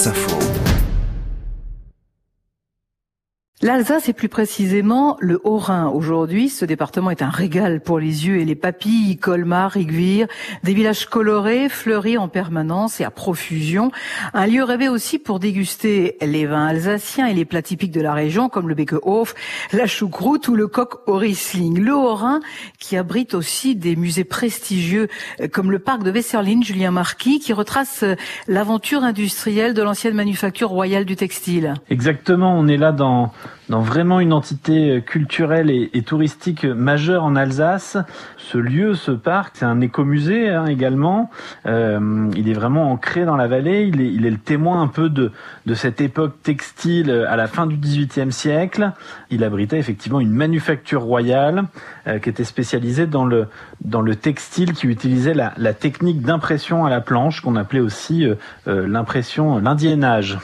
Wasserfall. L'Alsace et plus précisément le Haut-Rhin. Aujourd'hui, ce département est un régal pour les yeux et les papilles. Colmar, Igvire, des villages colorés, fleuris en permanence et à profusion. Un lieu rêvé aussi pour déguster les vins alsaciens et les plats typiques de la région comme le Bekehof, la choucroute ou le coq au Riesling. Le Haut-Rhin qui abrite aussi des musées prestigieux comme le parc de Wesserlin, Julien Marquis, qui retrace l'aventure industrielle de l'ancienne manufacture royale du textile. Exactement, on est là dans dans vraiment une entité euh, culturelle et, touristique majeure en Alsace. Ce lieu, ce parc, c'est un écomusée hein, également. Euh, il est vraiment ancré dans la vallée. Il est, le témoin un peu de, de cette époque textile à la fin du XVIIIe siècle. Il abritait effectivement une manufacture royale euh, qui était spécialisée dans le, dans le textile, qui utilisait la, technique d'impression à la planche, qu'on appelait aussi euh, euh l'impression, l'indiennage.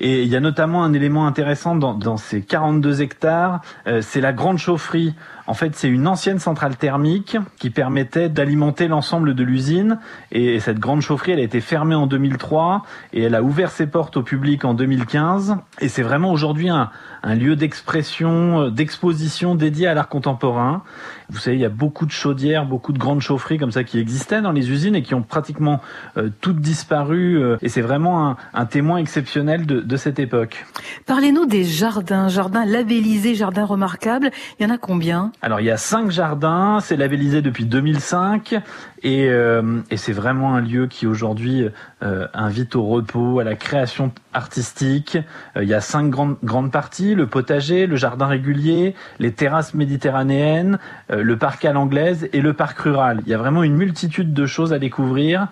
Et il y a notamment un élément intéressant dans, dans ces 42 hectares, euh, c'est la grande chaufferie. En fait, c'est une ancienne centrale thermique qui permettait d'alimenter l'ensemble de l'usine. Et cette grande chaufferie, elle a été fermée en 2003 et elle a ouvert ses portes au public en 2015. Et c'est vraiment aujourd'hui un, lieu d'expression, euh, d'exposition dédié à l'art contemporain. Vous savez, il y a beaucoup de chaudières, beaucoup de grandes chaufferies comme ça qui existaient dans les usines et qui ont pratiquement euh, toutes disparu. Et c'est vraiment un, un, témoin exceptionnel de, de cette époque. Parlez-nous des jardins, jardins labellisés, jardins remarquables. Il y en a combien? Alors il y a cinq jardins, c'est labellisé depuis 2005 et, euh, et c'est vraiment un lieu qui aujourd'hui euh, invite au repos, à la création artistique. Euh, il y a cinq grandes, grandes parties, le potager, le jardin régulier, les terrasses méditerranéennes, le parc à l'anglaise et le parc rural. Il y a vraiment une multitude de choses à découvrir.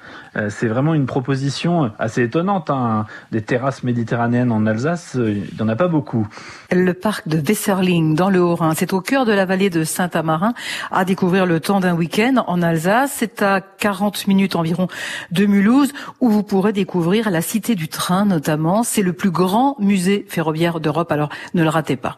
C'est vraiment une proposition assez étonnante. Hein. Des terrasses méditerranéennes en Alsace, il n'y en a pas beaucoup. Le parc de Wesserling dans le Haut-Rhin, c'est au cœur de la vallée de Saint-Amarin à découvrir le temps d'un week-end en Alsace. C'est à 40 minutes environ de Mulhouse où vous pourrez découvrir la cité du train notamment. C'est le plus grand musée ferroviaire d'Europe, alors ne le ratez pas.